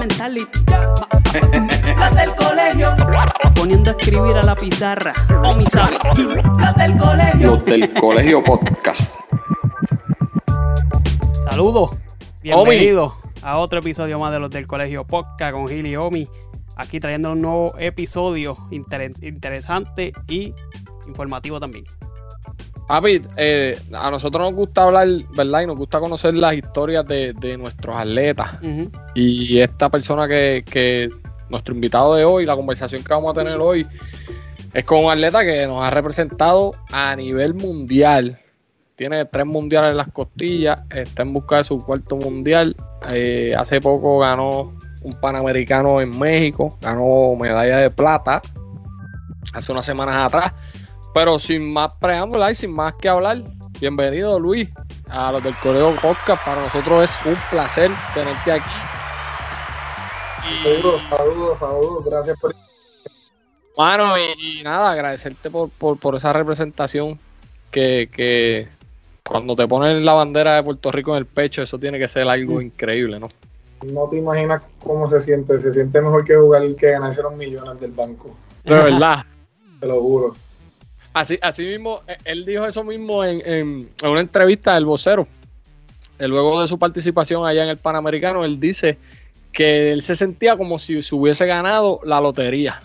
Mentality. Las del colegio. Poniendo a escribir a la pizarra. O mi sabe. Las del colegio. Los del colegio podcast. Saludos. Bienvenidos a otro episodio más de los del colegio podcast con Gil y Omi. Aquí trayendo un nuevo episodio inter- interesante y informativo también. Papi, eh, a nosotros nos gusta hablar, ¿verdad? Y nos gusta conocer las historias de, de nuestros atletas. Y esta persona que, que nuestro invitado de hoy, la conversación que vamos a tener hoy, es con un atleta que nos ha representado a nivel mundial. Tiene tres mundiales en las costillas, está en busca de su cuarto mundial. Eh, hace poco ganó un panamericano en México, ganó medalla de plata hace unas semanas atrás. Pero sin más preámbulos y sin más que hablar, bienvenido Luis a los del Correo Podcast. Para nosotros es un placer tenerte aquí. Y, Saludos, saludos, saludos. Gracias por. Mano, y, y nada, agradecerte por, por, por esa representación que, que cuando te ponen la bandera de Puerto Rico en el pecho, eso tiene que ser algo increíble, ¿no? No te imaginas cómo se siente. Se siente mejor que jugar que ganarse los millones del banco. De verdad. Te lo juro. Así, así mismo, eh, él dijo eso mismo en, una entrevista del vocero. Eh, Luego de su participación allá en el Panamericano, él dice que él se sentía como si se hubiese ganado la lotería.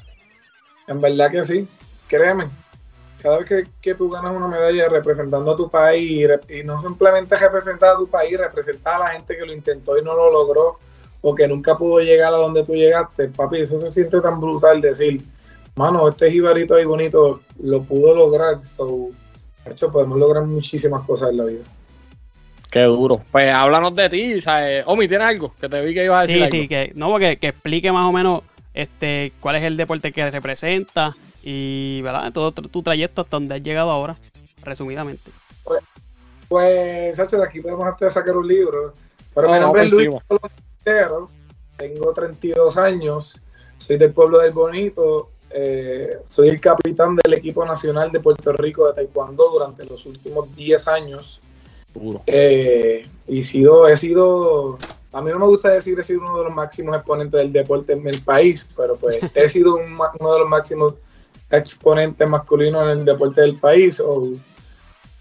En verdad que sí. Créeme. Cada vez que, que tú ganas una medalla representando a tu país y no simplemente representar a tu país, representar a la gente que lo intentó y no lo logró o que nunca pudo llegar a donde tú llegaste, papi, eso se siente tan brutal decir, mano, este jibarito ahí bonito lo pudo lograr. So, de hecho, podemos lograr muchísimas cosas en la vida. Qué duro. Pues háblanos de ti, ¿sabes? Omi, ¿tienes algo? Que te vi que ibas a decir Sí, algo. sí, que, no, que, que explique más o menos este cuál es el deporte que representa y ¿verdad? todo tu, tu trayecto hasta donde has llegado ahora, resumidamente. Pues, Sacho, de aquí podemos hasta sacar un libro. Pero No, mi no, nombre es por Luis. Colón tengo 32 años, soy del pueblo del Bonito, eh, soy el capitán del equipo nacional de Puerto Rico de Taekwondo durante los últimos 10 años. Eh, y sido, he sido, a mí no me gusta decir he sido uno de los máximos exponentes del deporte en el país, pero pues he sido un uno de los máximos exponentes masculinos en el deporte del país. o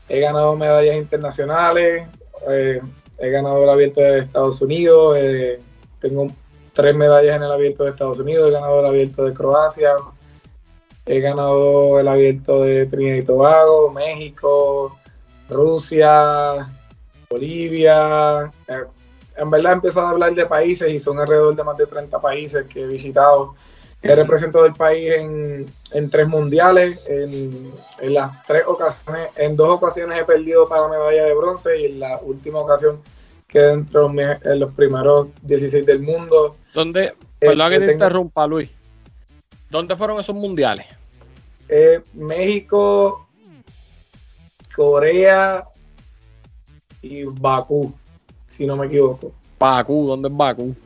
he ganado medallas internacionales, eh, he ganado el abierto de Estados Unidos, eh, tengo tres medallas en el abierto de Estados Unidos, he ganado el abierto de Croacia, he ganado el abierto de Trinidad y Tobago, México, Rusia, Bolivia. Eh, en verdad he empezado a hablar de países y son alrededor de más de 30 países que he visitado. He representado el país en, en tres mundiales, en, en las tres ocasiones, en dos ocasiones he perdido para la medalla de bronce y en la última ocasión quedé entre los, en los primeros 16 del mundo. ¿Dónde? Perdón que te tengo- interrumpa, Luis. ¿Dónde fueron esos mundiales? Eh, México, Corea y Bakú, si no me equivoco. Bakú, ¿dónde es Bakú?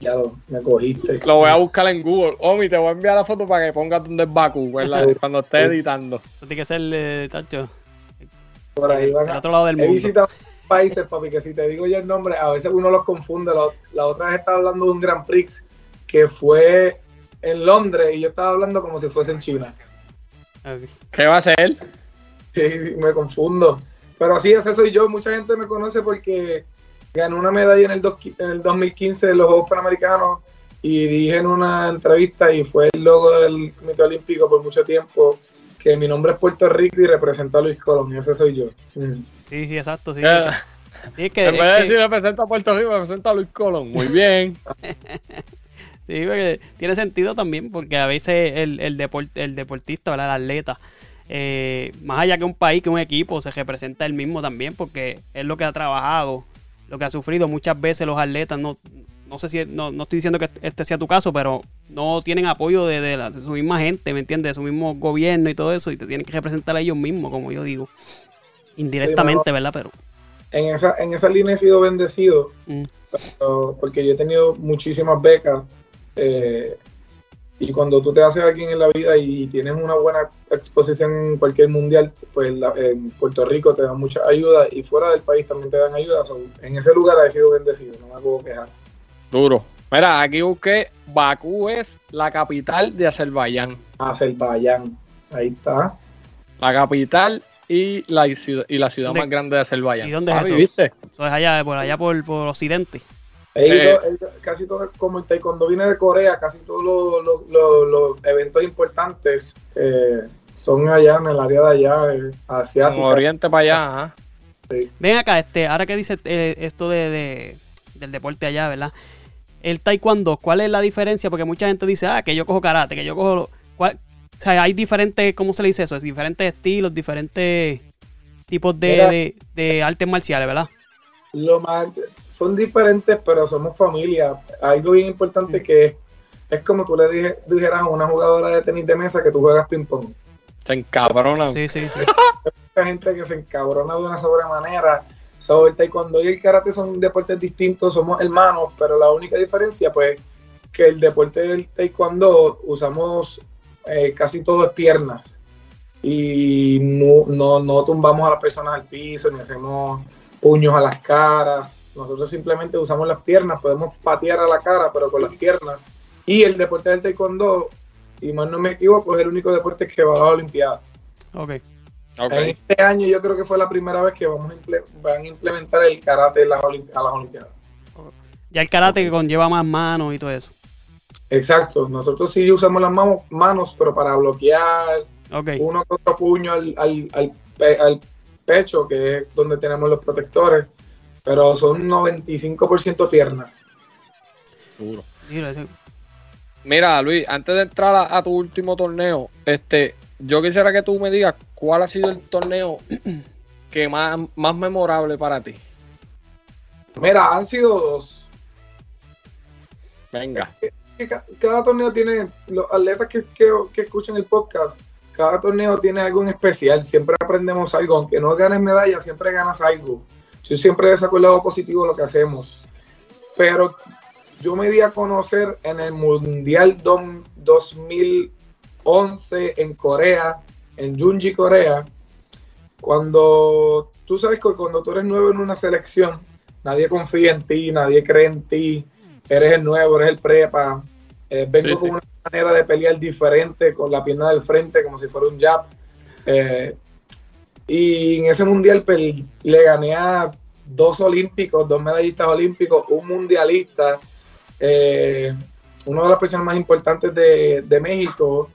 Ya lo, me cogiste. Lo voy a buscar en Google. Omi, te voy a enviar la foto para que pongas dónde es Bakú, ¿verdad? cuando esté editando. Eso tiene que ser, eh, tacho, Por ahí van el a- otro lado del He mundo. visitado países, papi, que si te digo ya el nombre, a veces uno los confunde. La, la otra vez estaba hablando de un Grand Prix que fue en Londres y yo estaba hablando como si fuese en China. ¿Qué va a hacer? Sí, me confundo. Pero así ese soy yo. Mucha gente me conoce porque gané una medalla en el, dos- en el 2015 en los Juegos Panamericanos y dije en una entrevista y fue el logo del Comité Olímpico por mucho tiempo que mi nombre es Puerto Rico y representa a Luis Colón y ese soy yo. Mm. Sí, sí, exacto. Sí, Eh, Sí, es que, en es vez de que- decir representa a Puerto Rico, representa a Luis Colón. Muy bien. Sí, porque tiene sentido también, porque a veces el, el, deport- el deportista, ¿verdad? el atleta, eh, más allá que un país, que un equipo, se representa él mismo también, porque es lo que ha trabajado, lo que ha sufrido. Muchas veces los atletas, no, no sé si, no, no estoy diciendo que este sea tu caso, pero no tienen apoyo de, de la- de su misma gente, ¿me entiendes? De su mismo gobierno y todo eso, y te tienen que representar a ellos mismos, como yo digo. Indirectamente, ¿verdad? Pero. En esa, en esa línea he sido bendecido mm, pero- porque yo he tenido muchísimas becas eh, y cuando tú te haces alguien en la vida y tienes una buena exposición en cualquier mundial, pues la- en Puerto Rico te dan mucha ayuda y fuera del país también te dan ayuda. So, en ese lugar he sido bendecido, no me puedo quejar. Duro. Mira, aquí busqué. Bakú es la capital de Azerbaiyán. Azerbaiyán, ahí está. La capital y la ciudad, y la ciudad ¿Dónde- más grande de Azerbaiyán. ¿Y dónde es eso? ¿viste? eso es allá, por allá por, por Occidente. He Eh. ido- he ido- casi todo, como el taekwondo viene de Corea, casi todos los, los- los- los eventos importantes eh, son allá en el área de allá, eh, Como oriente para allá. ajá. Ven acá, este, ahora que dice eh, esto de, de- del deporte allá, ¿verdad? El taekwondo, ¿cuál es la diferencia? Porque mucha gente dice, ah, que yo cojo karate, que yo cojo... ¿cuál- o sea, hay diferentes, ¿cómo se le dice eso? Diferentes estilos, diferentes tipos de, de- de artes marciales, ¿verdad? Lo más son diferentes pero somos familia. Algo bien importante que es es como tú le dije- dijeras a una jugadora de tenis de mesa que tú juegas ping pong Se encabronan. Sí, sí, sí. hay gente que se encabrona de una sobremanera. Sobre el taekwondo y el karate son deportes distintos somos hermanos pero la única diferencia pues que el deporte del taekwondo usamos eh, casi todo es piernas. Y no, no, no tumbamos a las personas al piso ni hacemos puños a las caras. Nosotros simplemente usamos las piernas, podemos patear a la cara, pero con las piernas. Y el deporte del taekwondo, si mal no me equivoco, es el único deporte que va a la Olimpiada. Ok. Ok. En este año yo creo que fue la primera vez que vamos a van a implementar el karate en las olim- a las Olimpiadas. Ya el karate que conlleva más manos y todo eso. Exacto, nosotros sí usamos las mano- manos, pero para bloquear Ok. uno con otro puño al, al, al pe- al pecho, que es donde tenemos los protectores, pero son 95% piernas. Duro. Mira, Luis, antes de entrar a, a tu último torneo, este, yo quisiera que tú me digas cuál ha sido el torneo que más, más memorable para ti. Mira, han sido dos. Venga. Ca- Cada torneo tiene, los atletas que, que, que escuchan el podcast, cada torneo tiene algo en especial. Siempre aprendemos algo, aunque no ganes medalla, siempre ganas algo. Yo siempre el lado positivo de lo que hacemos. Pero yo me di a conocer en el Mundial dom- 2011 en Corea, en Junji, Corea, cuando tú sabes que cuando tú eres nuevo en una selección, nadie confía en ti, nadie cree en ti, eres el nuevo, eres el prepa, eh, vengo Sí, con una manera de pelear diferente, con la pierna del frente, como si fuera un jab. eh, y en ese mundial pues, le gané a dos olímpicos, dos medallistas olímpicos, un mundialista, eh, una de las personas más importantes de, de México,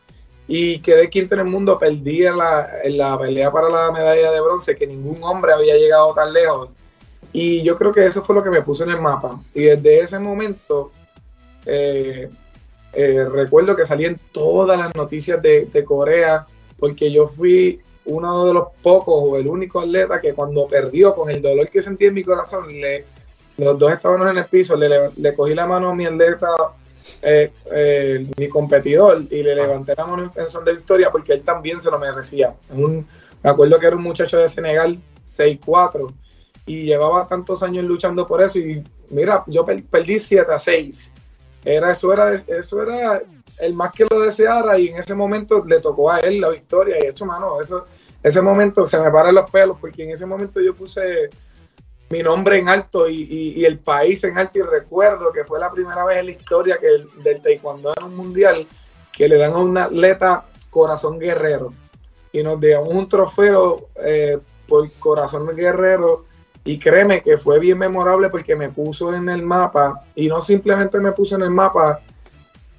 y quedé quinto en el mundo, perdí en la, en la pelea para la medalla de bronce, que ningún hombre había llegado tan lejos. Y yo creo que eso fue lo que me puso en el mapa. Y desde ese momento, eh, eh, recuerdo que salí en todas las noticias de, Corea, porque yo fui uno de los pocos o el único atleta que cuando perdió, con el dolor que sentí en mi corazón, le, los dos estábamos en el piso, le, cogí la mano a mi atleta, eh, eh, mi competidor, y le levanté la mano en, son de victoria porque él también se lo merecía. Me acuerdo que era un muchacho de Senegal, 6'4", y llevaba tantos años luchando por eso, y mira, yo per- perdí 7 a 6. Era, eso, era, eso era el más que lo deseara, y en ese momento le tocó a él la victoria, y eso, mano, eso, ese momento se me paran los pelos, porque en ese momento yo puse mi nombre en alto y, y- el país en alto y recuerdo que fue la primera vez en la historia que el, del taekwondo en un mundial que le dan a un atleta corazón guerrero y nos dejamos un trofeo eh, por Corazón Guerrero y créeme que fue bien memorable porque me puso en el mapa y no simplemente me puso en el mapa,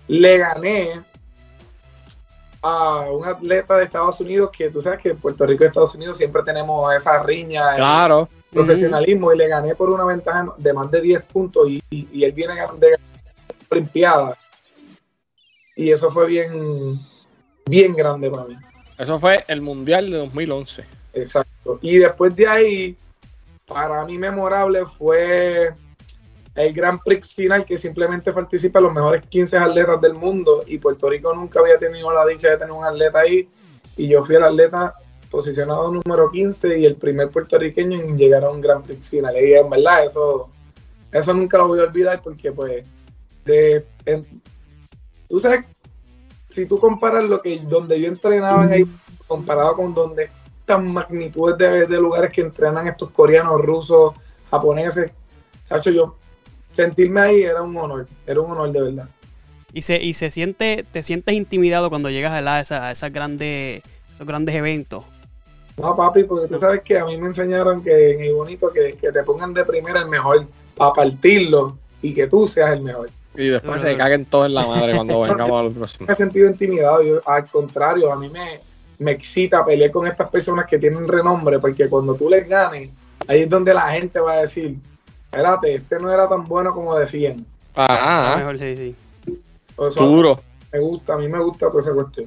le gané a un atleta de Estados Unidos que tú sabes que en Puerto Rico y Estados Unidos siempre tenemos esa riña. Claro. Profesionalismo y le gané por una ventaja de más de 10 puntos y, y, él viene de Olimpiada. Y eso fue bien, bien grande para mí. Eso fue el Mundial de 2011. Exacto. Y después de ahí, para mí memorable fue el Grand Prix final que simplemente participa los mejores 15 atletas del mundo y Puerto Rico nunca había tenido la dicha de tener un atleta ahí. Y yo fui el atleta posicionado número 15 y el primer puertorriqueño en llegar a un Grand Prix final. Y en verdad eso eso nunca lo voy a olvidar porque pues de tú sabes si tú comparas lo que donde yo entrenaba ahí comparado con donde estas magnitudes de, de lugares que entrenan estos coreanos, rusos, japoneses, Sacho, yo sentirme ahí era un honor, era un honor de verdad. Y se, y se siente, te sientes intimidado cuando llegas a, la, esa, a esas grandes, esos grandes eventos. No, papi, porque tú sabes que a mí me enseñaron que en el bonito que, que te pongan de primera el mejor para partirlo y que tú seas el mejor. Y después se caguen todos en la madre cuando vengamos a los próximos. Me he sentido intimidado, yo, al contrario, a mí me, me excita pelear con estas personas que tienen renombre, porque cuando tú les ganes, ahí es donde la gente va a decir, espérate, este no era tan bueno como decían. Ajá. Mejor, sí, sí. O sea, Duro. Me gusta, a mí me gusta toda esa cuestión.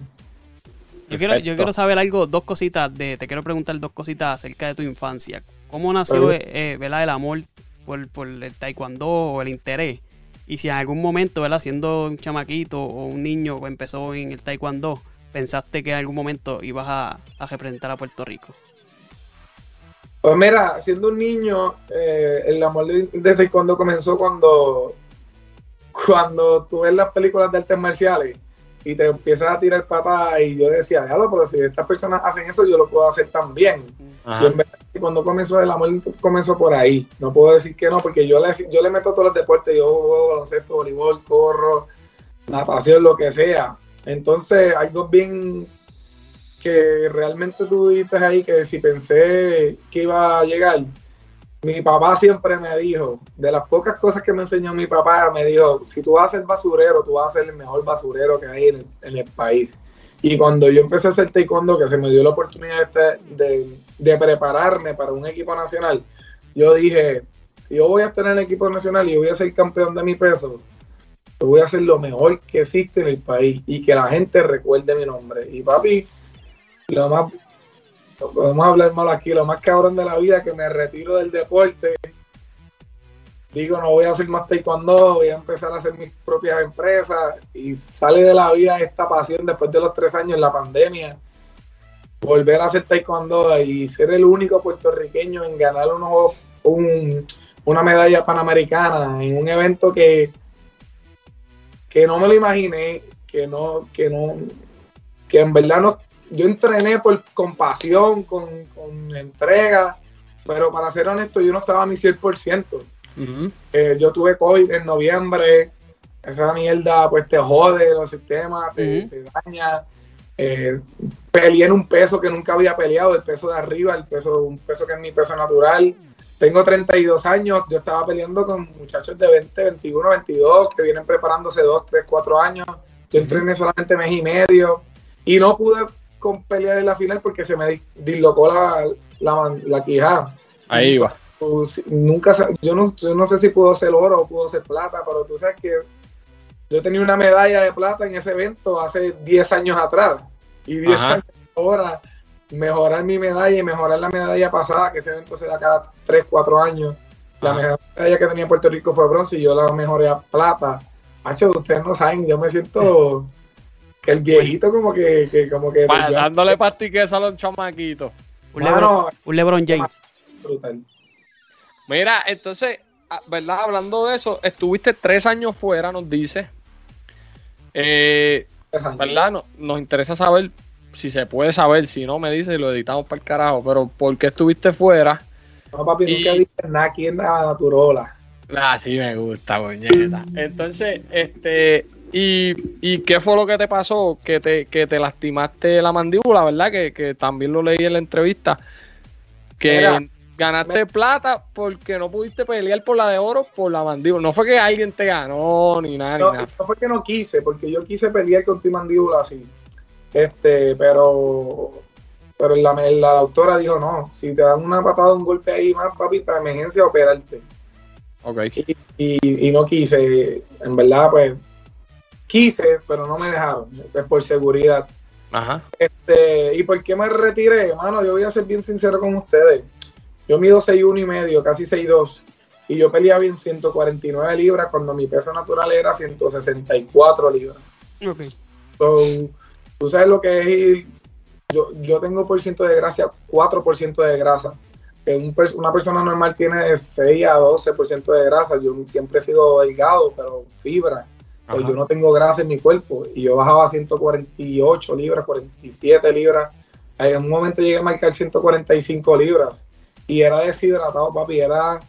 Yo quiero, yo quiero saber algo, dos cositas, de, te quiero preguntar dos cositas acerca de tu infancia. ¿Cómo nació eh, eh, ¿verdad, el amor por, por el taekwondo o el interés? Y si en algún momento, ¿verdad? siendo un chamaquito o un niño empezó en el taekwondo, pensaste que en algún momento ibas a, a representar a Puerto Rico. Pues mira, siendo un niño, eh, el amor de- desde cuando comenzó cuando, cuando tú ves las películas de artes marciales y te empiezas a tirar patas y yo decía, diablo, pero si estas personas hacen eso, yo lo puedo hacer también. Ajá. Y en verdad, cuando comenzó el amor comenzó por ahí. No puedo decir que no, porque yo le, yo le meto a todos los deportes, yo juego baloncesto, voleibol, corro, natación, lo que sea. Entonces, algo bien que realmente tú dijiste ahí que si pensé que iba a llegar, mi papá siempre me dijo, de las pocas cosas que me enseñó mi papá, me dijo, si tú vas a ser basurero, tú vas a ser el mejor basurero que hay en el, país. Y cuando yo empecé a hacer taekwondo, que se me dio la oportunidad de, de, de prepararme para un equipo nacional, yo dije, si yo voy a estar en el equipo nacional y voy a ser campeón de mi peso, voy a hacer lo mejor que existe en el país y que la gente recuerde mi nombre. Y papi, lo más, podemos hablar malo aquí, lo más cabrón de la vida que me retiro del deporte. Digo, no voy a hacer más taekwondo, voy a empezar a hacer mis propias empresas y sale de la vida esta pasión después de los tres años en la pandemia. Volver a hacer taekwondo y ser el único puertorriqueño en ganar unos, un, una medalla panamericana en un evento que, que no me lo imaginé, que no, que no, que en verdad no, yo entrené por compasión, con, con entrega, pero para ser honesto, yo no estaba a mi 100%. Ujú. Eh, yo tuve COVID en noviembre, esa mierda pues te jode los sistemas, te daña. Eh, peleé en un peso que nunca había peleado, el peso de arriba, el peso, un peso que es mi peso natural. Tengo 32 años, yo estaba peleando con muchachos de 20, 21, 22 que vienen preparándose 2, 3, 4 años. Yo entrené solamente mes y medio y no pude con pelear en la final porque se me dis- dislocó la, la, la quijada. Ahí va. Pues, nunca yo no, yo no sé si pudo ser oro o pudo ser plata, pero tú sabes que yo tenía una medalla de plata en ese evento hace 10 años atrás y 10 Ajá. años ahora mejorar mi medalla y mejorar la medalla pasada, que ese evento se da cada 3, 4 años. La Ajá. mejor medalla que tenía Puerto Rico fue bronce y yo la mejoré a plata. Hacho, ustedes no saben, yo me siento que el viejito como que, que como que dándole pastiques a los chamaquitos. Un, Mano, Lebron, un LeBron James. brutal. Mira, entonces, ah, ¿verdad? Hablando de eso, estuviste tres años fuera, nos dice. Eh, ¿Verdad? No- nos interesa saber si se puede saber, si no me dice y lo editamos para el carajo, pero ¿por qué estuviste fuera? No, papi, Y- nunca dices nada aquí en la naturola. Ah, sí me gusta, puñeta. Entonces, este, ¿Y, ¿Y qué fue lo que te pasó? Que te, que te lastimaste la mandíbula, ¿verdad? Que, que también lo leí en la entrevista. Que Mira, ganaste plata porque no pudiste pelear por la de oro por la mandíbula. No fue que alguien te ganó ni nada, No, ni nada. no fue que no quise, porque yo quise pelear con tu mandíbula así. Este, pero pero la, la doctora dijo, no, si te dan una patada, un golpe ahí más, papi, para emergencia, operarte. Ok. Y, y- y no quise, en verdad, pues, quise, pero no me dejaron, pues por seguridad. Ajá. Este, ¿Y por qué me retiré? Hermano, yo voy a ser bien sincero con ustedes. Yo mido 6'1 y medio, casi 6'2. Y yo peleaba en 149 libras cuando mi peso natural era 164 libras. Ok. So, tú sabes lo que es ir. Yo, yo tengo por ciento de grasa, 4% de grasa. Que un una persona normal tiene 6 a 12% de grasa. Yo siempre he sido delgado, pero fibra. Yo no tengo grasa en mi cuerpo. Y yo bajaba a 148 libras, 47 libras. En un momento llegué a marcar 145 libras. Y era deshidratado, papi. Era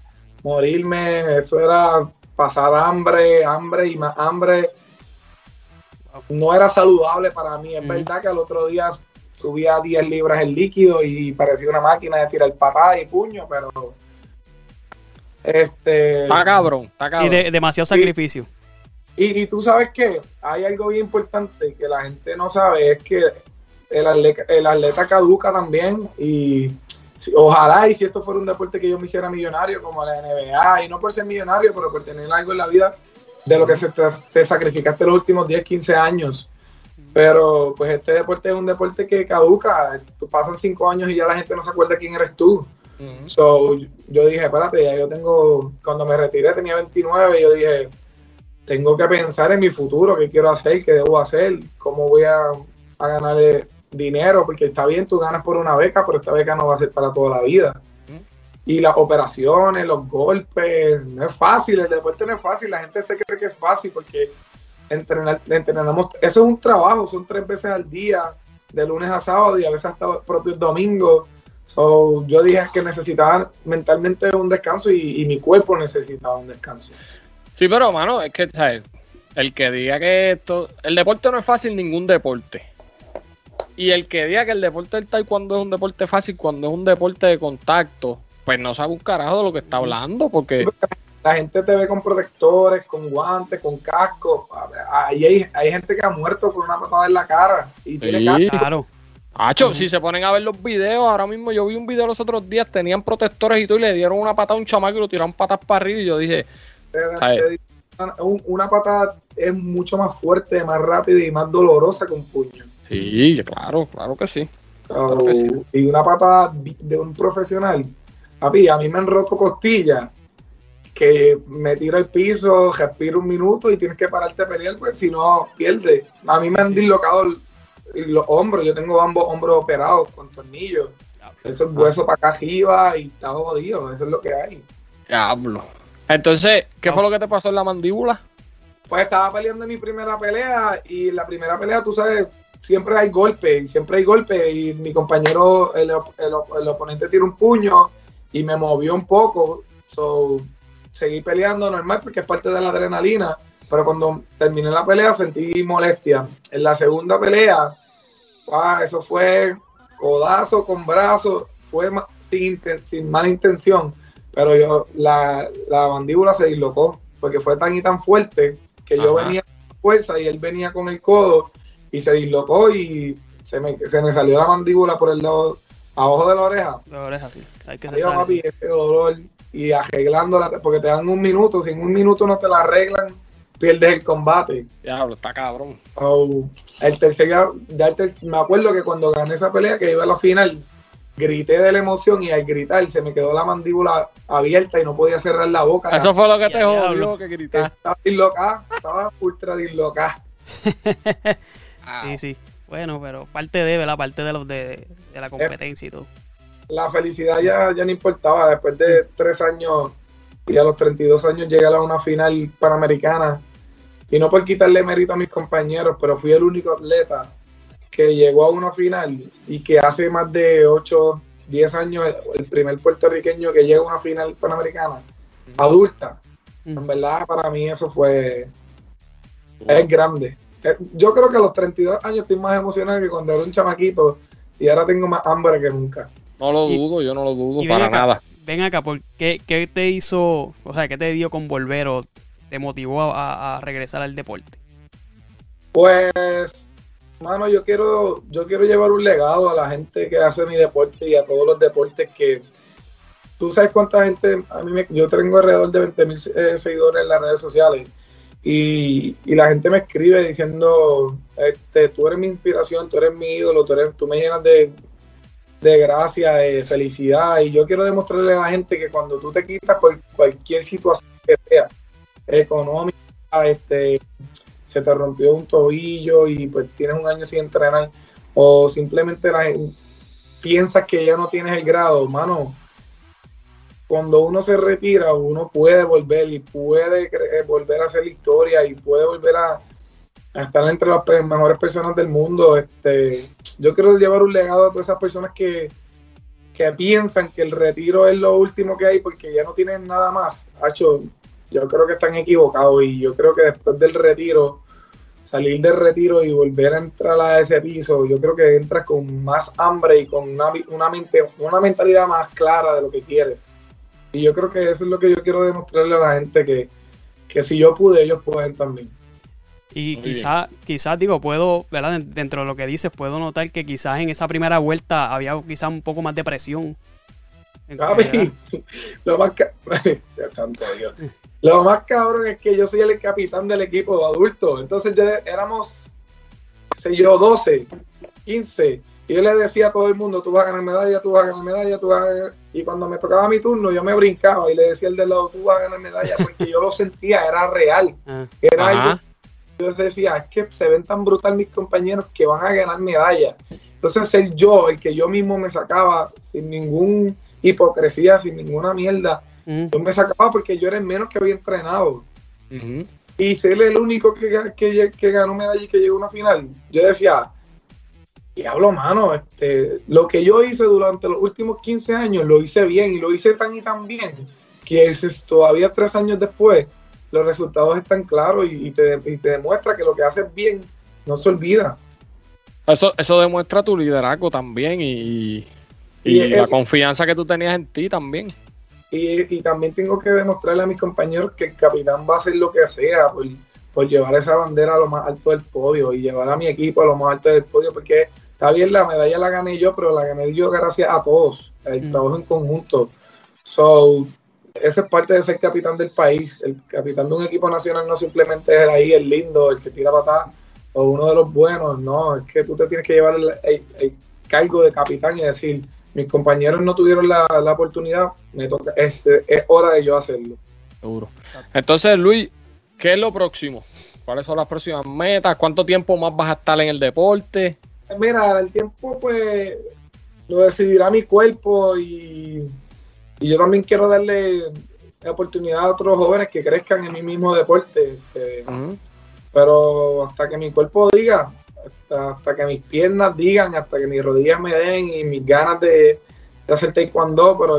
morirme. Eso era pasar hambre, hambre y más hambre no era saludable para mí. Es Ujú. verdad que al otro día subía 10 libras el líquido y parecía una máquina de tirar patada y puño, pero este Está cabrón, está Y cabrón. de- demasiado sacrificio. y, y tú sabes que hay algo bien importante que la gente no sabe, es que el atleta, el atleta caduca también y si- ojalá y si esto fuera un deporte que yo me hiciera millonario como la NBA, y no por ser millonario, pero por tener algo en la vida de lo que se te, te sacrificaste los últimos 10, 15 años. Pero pues este deporte es un deporte que caduca, pasan 5 años y ya la gente no se acuerda quién eres tú. So, yo dije, espérate, ya yo tengo, cuando me retiré tenía 29, yo dije, tengo que pensar en mi futuro, qué quiero hacer, qué debo hacer, cómo voy a, a ganar eh, dinero, porque está bien, tú ganas por una beca, pero esta beca no va a ser para toda la vida. Y las operaciones, los golpes, no es fácil, el deporte no es fácil, la gente se cree que es fácil porque entrenamos, eso es un trabajo, son tres veces al día, de lunes a sábado y a veces hasta los propios domingos. So, yo dije que necesitaba mentalmente un descanso y, y mi cuerpo necesitaba un descanso. Sí, pero mano, es que, ¿sabes? El que diga que esto. El deporte no es fácil, ningún deporte. Y el que diga que el deporte del taekwondo es un deporte fácil cuando es un deporte de contacto, pues no sabe un carajo de lo que está hablando, porque. La gente te ve con protectores, con guantes, con casco. Ahí hay, hay gente que ha muerto por una patada en la cara y tiene Sí. casco. Claro. Hacho, si se ponen a ver los videos, ahora mismo yo vi un video los otros días, tenían protectores y todo, y le dieron una patada a un chamaco y lo tiraron patas para arriba, y yo dije, Una patada es mucho más fuerte, más rápida y más dolorosa que un puño. sí, claro, claro que sí. So, que sí. Y una patada de un profesional. Papi, a mí me han roto costillas que me tiro al piso, respiro un minuto y tienes que pararte a pelear, pues si no pierdes. A mí me han dislocado los hombros, yo tengo ambos hombros operados con tornillos. Eso es hueso para acá arriba y está jodido, eso es lo que hay. Diablo. Entonces, ¿qué fue lo que te pasó en la mandíbula? Pues estaba peleando en mi primera pelea y en la primera pelea, tú sabes, siempre hay golpe, y siempre hay golpe y mi compañero, el, op- el op- el oponente tiró un puño y me movió un poco, so seguí peleando normal porque es parte de la adrenalina, pero cuando terminé la pelea sentí molestia. En la segunda pelea, ah, eso fue codazo con brazo, fue sin, sin mala intención, pero yo la, la mandíbula se dislocó porque fue tan y tan fuerte que yo venía con fuerza y él venía con el codo y se dislocó y se me, se me salió la mandíbula por el lado abajo de la oreja. La oreja sí. Hay que Adiós, cesar. papi, ese dolor y arreglándola porque te dan un minuto, si en un minuto no te la arreglan, pierdes el combate. Diablo, está cabrón. Oh, el tercer, ya el ter- me acuerdo que cuando gané esa pelea, que iba a la final, grité de la emoción y al gritar se me quedó la mandíbula abierta y no podía cerrar la boca. Eso fue lo que te jodió, que gritaste. Estaba dislocada, estaba ultra dislocada. Sí, sí. Bueno, pero parte de, ¿verdad? Parte de los de, de la competencia y todo. La felicidad ya, ya no importaba. Después de tres años y a los 32 años llegué a una final panamericana. Y no por quitarle mérito a mis compañeros, pero fui el único atleta que llegó a una final y que hace más de 8, 10 años el, primer puertorriqueño que llega a una final panamericana adulta. En verdad, para mí eso fue es grande. Eh, Yo creo que a los 32 años estoy más emocionado que cuando era un chamaquito y ahora tengo más hambre que nunca. No lo Y- dudo, yo no lo dudo para acá, nada. Ven acá, ¿por qué, qué te hizo, o sea, qué te dio con volver o te motivó a, a regresar al deporte? Pues, mano, yo quiero, yo quiero llevar un legado a la gente que hace mi deporte y a todos los deportes que tú sabes cuánta gente, a mí me, yo tengo alrededor de 20 mil seguidores en las redes sociales y, y la gente me escribe diciendo, este, tú eres mi inspiración, tú eres mi ídolo, tú, me llenas de, de gracia, de felicidad y yo quiero demostrarle a la gente que cuando tú te quitas cualquier situación que sea, económica, este, se te rompió un tobillo y pues tienes un año sin entrenar o simplemente la piensas que ya no tienes el grado, mano, cuando uno se retira, uno puede volver y puede eh, volver a hacer historia y puede volver a, estar entre las mejores personas del mundo. Este, yo quiero llevar un legado a todas esas personas que, que piensan que el retiro es lo último que hay porque ya no tienen nada más. Hacho, yo creo que están equivocados y yo creo que después del retiro, salir del retiro y volver a entrar a ese piso, yo creo que entras con más hambre y con una, una, mente, una mentalidad más clara de lo que quieres. Y yo creo que eso es lo que yo quiero demostrarle a la gente, que, que si yo pude, ellos pueden también. Y quizás, quizás digo, puedo, ¿verdad? Dentro de lo que dices, puedo notar que quizás en esa primera vuelta había quizás un poco más de presión. Papi, lo más, ca- Santo Dios. Lo más cabrón es que yo soy el capitán del equipo adulto. Entonces ya éramos, sé yo, 12, 15. Y yo le decía a todo el mundo, tú vas a ganar medalla, tú vas a ganar medalla, tú vas a ganar... Y cuando me tocaba mi turno, yo me brincaba y le decía al de lado, tú vas a ganar medalla, porque yo lo sentía, era real. Ah, Era algo yo decía, es que se ven tan brutal mis compañeros que van a ganar medallas. Entonces ser yo, el que yo mismo me sacaba sin ningún hipocresía, sin ninguna mierda, mm, yo me sacaba porque yo era el menos que había entrenado. Y ser el único que, que, que ganó medalla y que llegó a una final. Yo decía, diablo, mano, este, lo que yo hice durante los últimos 15 años lo hice bien y lo hice tan y tan bien que es, todavía tres años después los resultados están claros y, y te, y te demuestra que lo que haces bien no se olvida. Eso, eso demuestra tu liderazgo también y, y Y la confianza que tú tenías en ti también. Y, y también tengo que demostrarle a mis compañeros que el capitán va a hacer lo que sea por, por llevar esa bandera a lo más alto del podio y llevar a mi equipo a lo más alto del podio, porque está bien, la medalla la gané yo, pero la gané yo gracias a todos, el Mm. trabajo en conjunto. So, esa es parte de ser capitán del país. El capitán de un equipo nacional no simplemente es ahí el lindo, el que tira patada o uno de los buenos, no, es que tú te tienes que llevar el, el- el cargo de capitán y decir, mis compañeros no tuvieron la, la oportunidad, me toca, este, es hora de yo hacerlo. Seguro. Entonces, Luis, ¿qué es lo próximo? ¿Cuáles son las próximas metas? ¿Cuánto tiempo más vas a estar en el deporte? Mira, el tiempo pues lo decidirá mi cuerpo y, y yo también quiero darle oportunidad a otros jóvenes que crezcan en mi mismo deporte. este, pero hasta que mi cuerpo diga, hasta, hasta que mis piernas digan, hasta que mis rodillas me den y mis ganas de, de hacer taekwondo, pero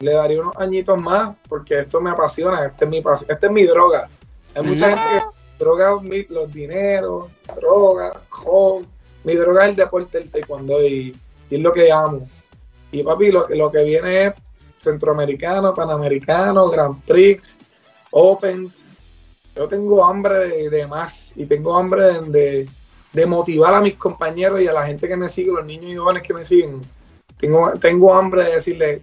le daría unos añitos más porque esto me apasiona, este es mi, esta es mi droga. Hay mucha gente que droga los dineros, droga, joven. Mi droga es el deporte del taekwondo y, es lo que amo. Y papi, lo, que- lo que viene es centroamericano, panamericano, Grand Prix, Opens, yo tengo hambre de, más y tengo hambre de, motivar a mis compañeros y a la gente que me sigue, los niños y jóvenes que me siguen. Tengo, tengo hambre de decirle,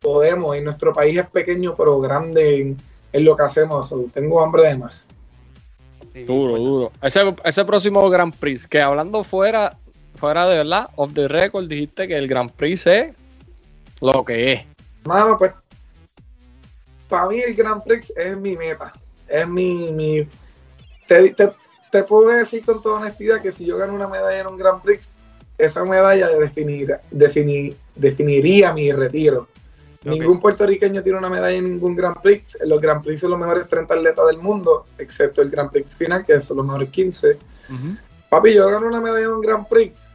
podemos, y nuestro país es pequeño pero grande en, lo que hacemos. So, tengo hambre de más. Sí, Duro, duro. Ese, ese próximo Grand Prix, que hablando fuera, fuera de verdad, off the record, dijiste que el Grand Prix es lo que es. Mano, pues, para mí el Grand Prix es mi meta. Es mi. mi te, te- te puedo decir con toda honestidad que si yo gano una medalla en un Grand Prix, esa medalla definir, definir, definiría mi retiro. Ningún puertorriqueño tiene una medalla en ningún Grand Prix. Los Grand Prix son los mejores 30 atletas del mundo, excepto el Grand Prix final, que son los mejores 15. Papi, yo gano una medalla en un Grand Prix.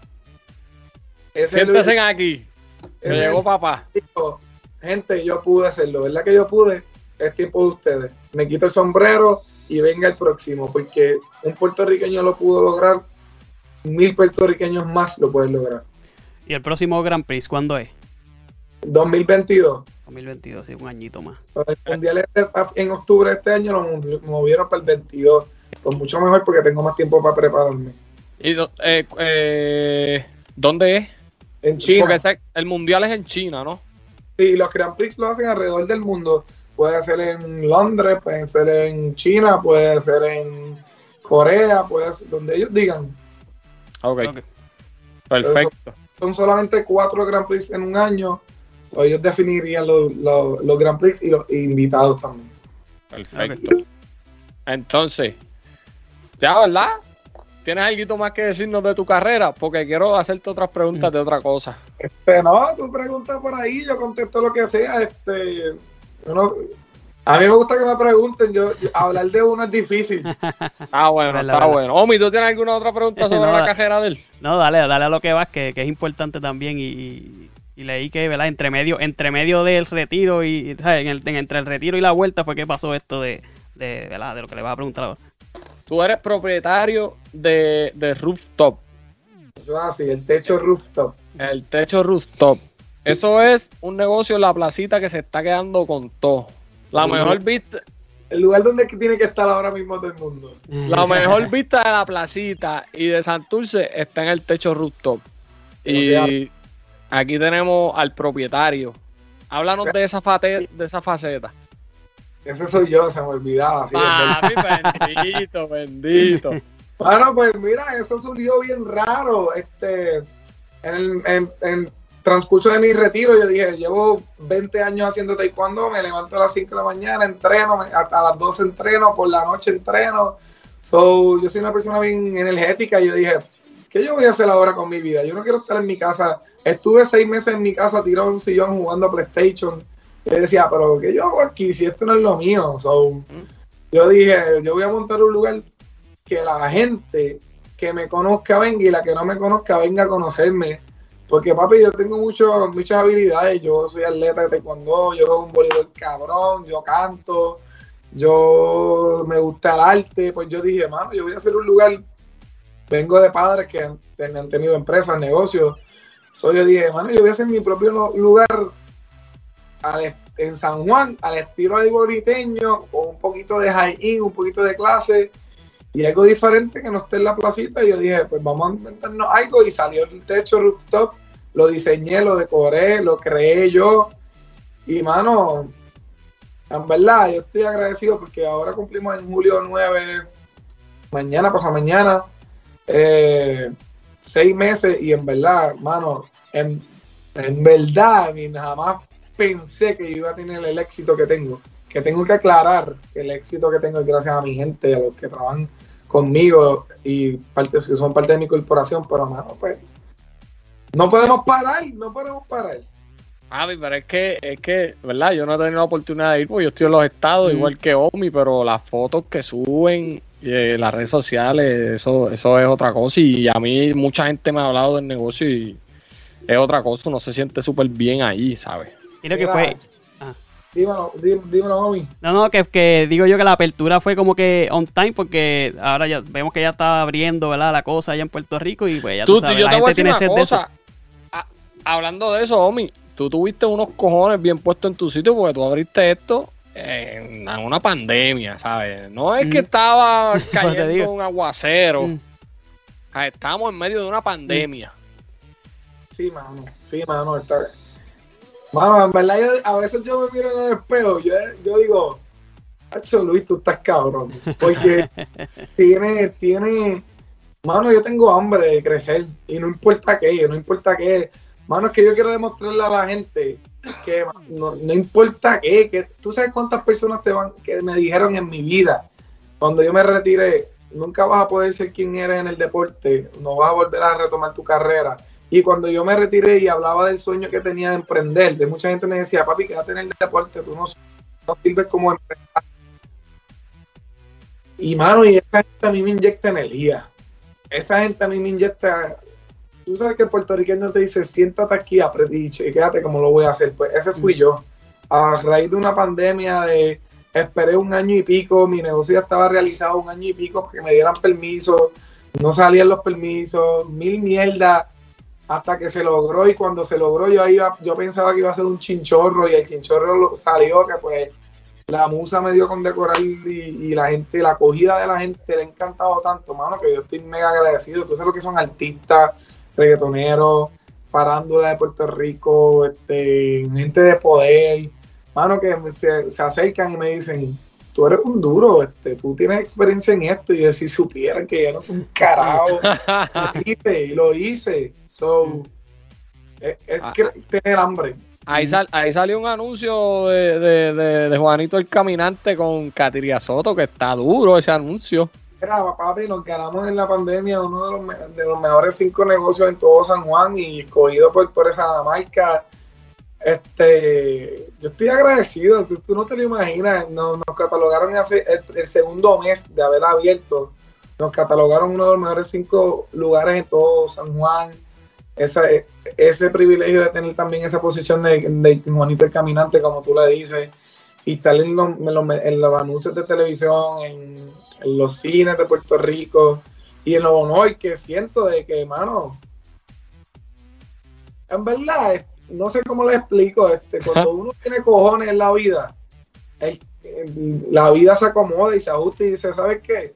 Ese es el- Siéntense aquí. Me llegó papá. gente, yo pude hacerlo, ¿verdad que yo pude? Es tiempo de ustedes. Me quito el sombrero y venga el próximo, porque un puertorriqueño lo pudo lograr, mil puertorriqueños más lo pueden lograr. ¿Y el próximo Grand Prix cuándo es? 2022. 2022, sí, un añito más. El mundial es en octubre de este año lo mov- movieron para el 22. Pues mucho mejor porque tengo más tiempo para prepararme. ¿Y eh, eh, dónde es? En China. Porque el mundial es en China, ¿no? Sí, los Grand Prix lo hacen alrededor del mundo. Puede ser en Londres, puede ser en China, puede ser en Corea, puede ser donde ellos digan. Ok, Ok. perfecto. Son solamente cuatro Grand Prix en un año. O ellos definirían los, los, los Grand Prix y los invitados también. Perfecto. Entonces, ya, ¿verdad? ¿Tienes algo más que decirnos de tu carrera? Porque quiero hacerte otras preguntas de otra cosa. Este, no, tú preguntas por ahí, yo contesto lo que sea. Este, uno- a mí me gusta que me pregunten. Yo, yo- hablar de uno es difícil. Ah, bueno, está bueno. Omi, ¿tú tienes alguna otra pregunta sobre No, la carrera de él? No, dale, dale a lo que vas, que, que es importante también. Y, y- y leí que, ¿verdad? Entre medio, entre medio del retiro y, ¿sabes? En el- en- entre el retiro y la vuelta fue que pasó esto de, de, ¿verdad? de lo que le vas a preguntar ahora. Tú eres propietario de, de Rooftop, Eso es así, el techo rooftop. el techo Rooftop. Eso es un negocio en la placita que se está quedando con todo. La mejor vista, El lugar donde tiene que estar ahora mismo todo el mundo. la mejor vista de la placita y de Santurce está en el techo Rooftop. Y aquí tenemos al propietario. Háblanos de esa, fate- de esa faceta. Ese soy yo, se me olvidaba. sí, es verdad. Papi, bendito, bendito. Bueno, pues mira, eso surgió bien raro. Este, en el en, en transcurso de mi retiro, yo dije, llevo 20 años haciendo taekwondo, me levanto a las 5 de la mañana, entreno, hasta las 12 entreno, por la noche entreno. So, yo soy una persona bien energética y yo dije, ¿qué yo voy a hacer ahora con mi vida? Yo no quiero estar en mi casa. Estuve seis meses en mi casa tirado en un sillón jugando PlayStation. Y yo decía, pero ¿qué yo hago aquí si esto no es lo mío? So, yo dije, yo voy a montar un lugar que la gente que me conozca venga y la que no me conozca venga a conocerme. Porque papi, yo tengo mucho, muchas habilidades. Yo soy atleta de taekwondo, yo juego un voleibol cabrón, yo canto, yo me gusta el arte. Pues yo dije, mano, yo voy a hacer un lugar. Vengo de padres que han, tenido empresas, negocios. So, yo dije, mano, yo voy a hacer mi propio lugar en San Juan, al estilo alboriteño, con un poquito de high-in, un poquito de clase y algo diferente que no esté en la placita. Yo dije, pues vamos a inventarnos algo. Y salió el techo rooftop, lo diseñé, lo decoré, lo creé yo. Y mano, en verdad, yo estoy agradecido porque ahora cumplimos en julio 9, mañana, pasado mañana, eh, seis meses. Y en verdad, mano, en, en verdad, jamás pensé que iba a tener el éxito que tengo. Que tengo que aclarar que el éxito que tengo es gracias a mi gente, a los que trabajan conmigo y parte, que son parte de mi corporación, pero mano, pues no podemos parar, no podemos parar. Javi, pero es que, es que, ¿verdad? Yo no he tenido la oportunidad de ir porque yo estoy en los estados, Mm. igual que Omi, pero las fotos que suben eh, las redes sociales, eso, eso es otra cosa. Y a mí mucha gente me ha hablado del negocio y es otra cosa, uno se siente súper bien ahí, ¿sabes? Mira que Mira, fue. Dímelo, dí- dímelo, mami. No, no, que, que digo yo que la apertura fue como que on time porque ahora ya vemos que ya está abriendo, ¿verdad? La cosa allá en Puerto Rico y pues ya tú, Tú, sabes, yo la te gente tiene sed de eso. cosa. A- hablando de eso, Omi, tú tuviste unos cojones bien puestos en tu sitio porque tú abriste esto en, en una pandemia, ¿sabes? No es que Mm. estaba cayendo un aguacero. Mm. Ah, Estábamos en medio de una pandemia. Sí, mano, sí, mano, está Mano, en verdad, yo- a veces yo me miro en el espejo, yo, yo digo, Hacho Luis, tú estás cabrón. Porque tiene, tiene, mano, yo tengo hambre de crecer. Y no importa qué, no importa qué. Mano, es que yo quiero demostrarle a la gente que no, no importa qué, que tú sabes cuántas personas te van, que me dijeron en mi vida, cuando yo me retiré, nunca vas a poder ser quien eres en el deporte, no vas a volver a retomar tu carrera. Y cuando yo me retiré y hablaba del sueño que tenía de emprender, de mucha gente me decía, papi, quédate en el deporte, tú no, no sirves como empresario. Y mano, y esa gente a mí me inyecta energía. Esa gente a mí me inyecta. Tú sabes que el puertorriqueño te dice, siéntate aquí, aprende y quédate como lo voy a hacer. Pues ese fui yo. A raíz de una pandemia de esperé un año y pico, mi negocio ya estaba realizado un año y pico porque me dieran permiso, no salían los permisos, mil mierda, hasta que se logró y cuando se logró yo iba, yo pensaba que iba a ser un chinchorro y el chinchorro salió que pues la musa me dio con decorar y, y la gente, la acogida de la gente le ha encantado tanto, mano, que yo estoy mega agradecido. Tú sabes lo que son artistas, reggaetoneros, farándula de Puerto Rico, este, gente de poder, mano, que se, se acercan y me dicen, tú eres un duro, este, tú tienes experiencia en esto, y yo si supieran que yo no soy un carajo, lo hice, y lo hice. So, es, es Ah. que tener hambre. Ahí, sal- ahí salió un anuncio de, de, de- de Juanito el Caminante con Katiria Soto, que está duro ese anuncio. Mira, papi, nos ganamos en la pandemia uno de los, de los mejores cinco negocios en todo San Juan y escogido por, esa marca. Este, yo estoy agradecido, tú, no te lo imaginas, nos, catalogaron hace el, segundo mes de haber abierto, nos catalogaron uno de los mejores cinco lugares en todo San Juan. Esa- ese privilegio de tener también esa posición de, de Juanito el Caminante, como tú le dices, y estar en los, en los- en los anuncios de televisión, en, en los cines de Puerto Rico y en lo honor que siento de que, mano, en verdad, no sé cómo le explico, este, cuando uno tiene cojones en la vida, el- el- la vida se acomoda y se ajusta y dice, ¿sabes qué?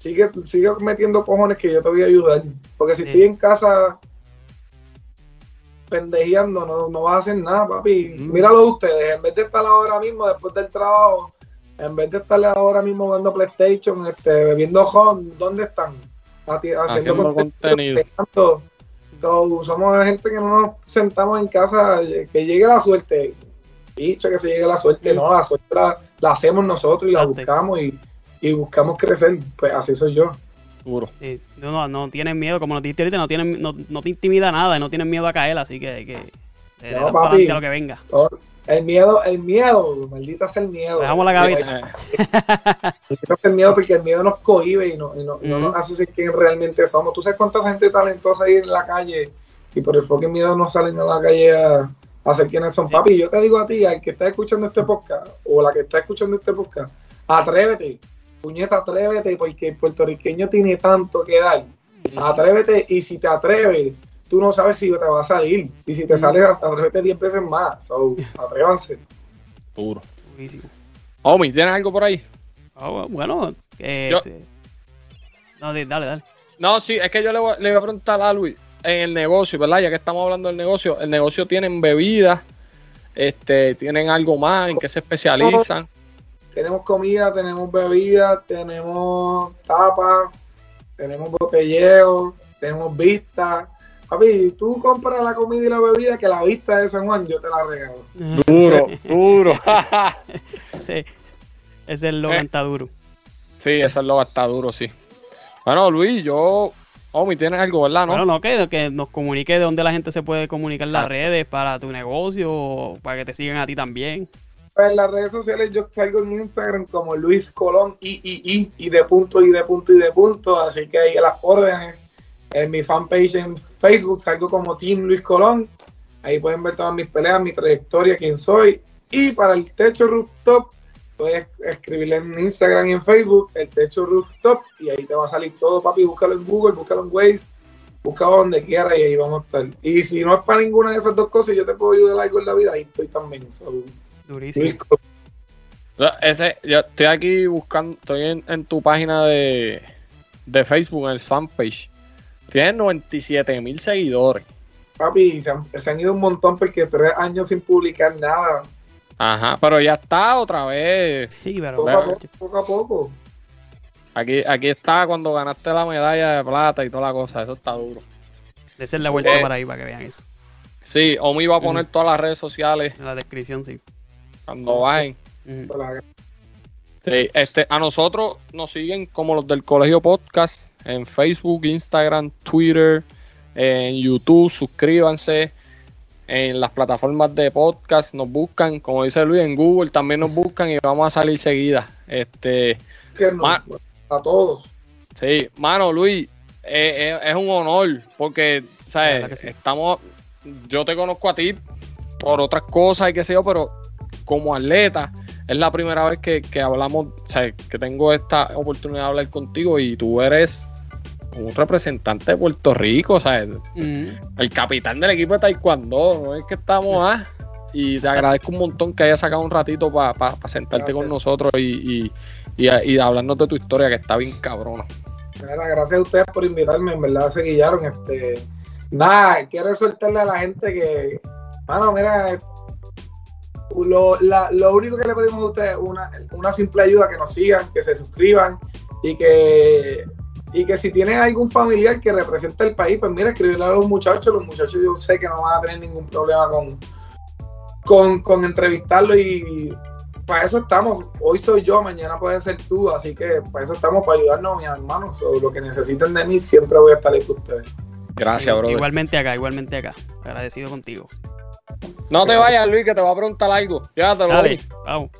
Sigue, sigue metiendo cojones que yo te voy a ayudar. Porque si Sí. estoy en casa pendejeando, no, no vas a hacer nada, papi. Mm. Míralo ustedes, en vez de estar ahora mismo después del trabajo, en vez de estar ahora mismo jugando PlayStation, este, bebiendo home, ¿dónde están? Ati- Haciendo contenido. So, somos gente que no nos sentamos en casa, eh, que llegue la suerte. Dicho que se llegue la suerte, no, la suerte la, la hacemos nosotros y la Exacto. buscamos y, y buscamos crecer. Pues así soy yo. Sí, no, no, tienen miedo, como nos dijiste ahorita, no, tienen, no, no te intimida nada y no tienen miedo a caer, así que, No, papi. a lo que venga. Todo- el miedo, el miedo, maldita sea el miedo. Dejamos la gaveta. Eh, Maldita sea el miedo porque el miedo nos cohibe y no, y no, no nos hace ser quien realmente somos. Tú sabes cuánta gente talentosa hay en la calle y por el fucking miedo no salen a la calle a, a ser quienes son. Sí. Papi, yo te digo a ti, al que está escuchando este podcast o la que está escuchando este podcast, atrévete, puñeta, atrévete porque el puertorriqueño tiene tanto que dar. Atrévete y si te atreves, tú no sabes si te va a salir. Y si te sale, atrévete 10 veces más. So, atrévanse. duro. Durísimo. Omi, ¿tienes algo por ahí? Ah, bueno, eh, Yo- sí. No, dale, dale. No, sí, es que yo le voy, le voy a preguntar a Luis en el negocio, ¿verdad? Ya que estamos hablando del negocio, el negocio tienen bebidas, este, tienen algo más, en qué se especializan. Tenemos comida, tenemos bebida, tenemos tapas, tenemos botelleo, tenemos vista. Papi, tú compras la comida y la bebida que la vista de San Juan yo te la regalo. Duro, duro. Ese, ese es lo Eh. está duro. sí, eso es lo que está duro, sí. Bueno, Luis, yo, Omi, tienes algo, ¿verdad? ¿No? Bueno, no, que, que nos comunique de dónde la gente se puede comunicar en las redes para tu negocio, o para que te sigan a ti también. En las redes sociales yo salgo en Instagram como Luis Colón y, y, y, y de punto y de punto y de punto, así que ahí a las órdenes. En mi fanpage en Facebook salgo como Team Luis Colón. Ahí pueden ver todas mis peleas, mi trayectoria, quién soy. Y para el techo rooftop, puedes escribirle en Instagram y en Facebook el techo rooftop y ahí te va a salir todo, papi. Búscalo en Google, búscalo en Waze, búscalo donde quiera y ahí vamos a estar. Y si no es para ninguna de esas dos cosas, yo te puedo ayudar algo en la vida, ahí estoy también. So, Durísimo. Ese, yo estoy aquí buscando, estoy en, en tu página de, de Facebook, en el fanpage. Tienes 97 mil seguidores. Papi, se han, se han ido un montón porque tres años sin publicar nada. Ajá, pero ya está otra vez. Sí, pero Poco a poco, poco a poco. Aquí, aquí está cuando ganaste la medalla de plata y toda la cosa. Eso está duro. de la vuelta Eh. para ahí para que vean eso. Sí, Omi va a poner todas las redes sociales En la descripción, sí. Cuando bajen. Sí, este, a nosotros nos siguen como los del Colegio Podcast en Facebook, Instagram, Twitter, en YouTube. Suscríbanse en las plataformas de podcast. Nos buscan, como dice Luis, en Google también nos buscan y vamos a salir seguida. Este, no, a todos. sí, mano, Luis, eh, eh, es un honor porque, ¿sabes? sí. Estamos, yo te conozco a ti por otras cosas y qué sé yo, pero como atleta es la primera vez que, que hablamos, o sea, que tengo esta oportunidad de hablar contigo y tú eres un representante de Puerto Rico, o sea, el, Mm. el capitán del equipo de Taekwondo, no es que estamos ah, y te agradezco un montón que hayas sacado un ratito para sentarte con nosotros y, y, y, y hablarnos de tu historia que está bien cabrona. Mira, gracias a ustedes por invitarme, en verdad se guillaron. Este, nada, quiero soltarle a la gente que, mano, mira, lo, la- lo único que le pedimos a ustedes es una, una simple ayuda, que nos sigan, que se suscriban y que, y que si tienen algún familiar que represente el país, pues mira, escribirle a los muchachos, los muchachos yo sé que no van a tener ningún problema con, con, con entrevistarlo y para eso estamos. Hoy soy yo, mañana puede ser tú, así que para eso estamos, para ayudarnos, mis hermanos. O lo que necesiten de mí, siempre voy a estar ahí con ustedes. Gracias, I- brother. Igualmente acá, igualmente acá. Agradecido contigo. No te vayas, Luis, que te voy a preguntar algo. Llévatelo, Dale, Luis. vamos.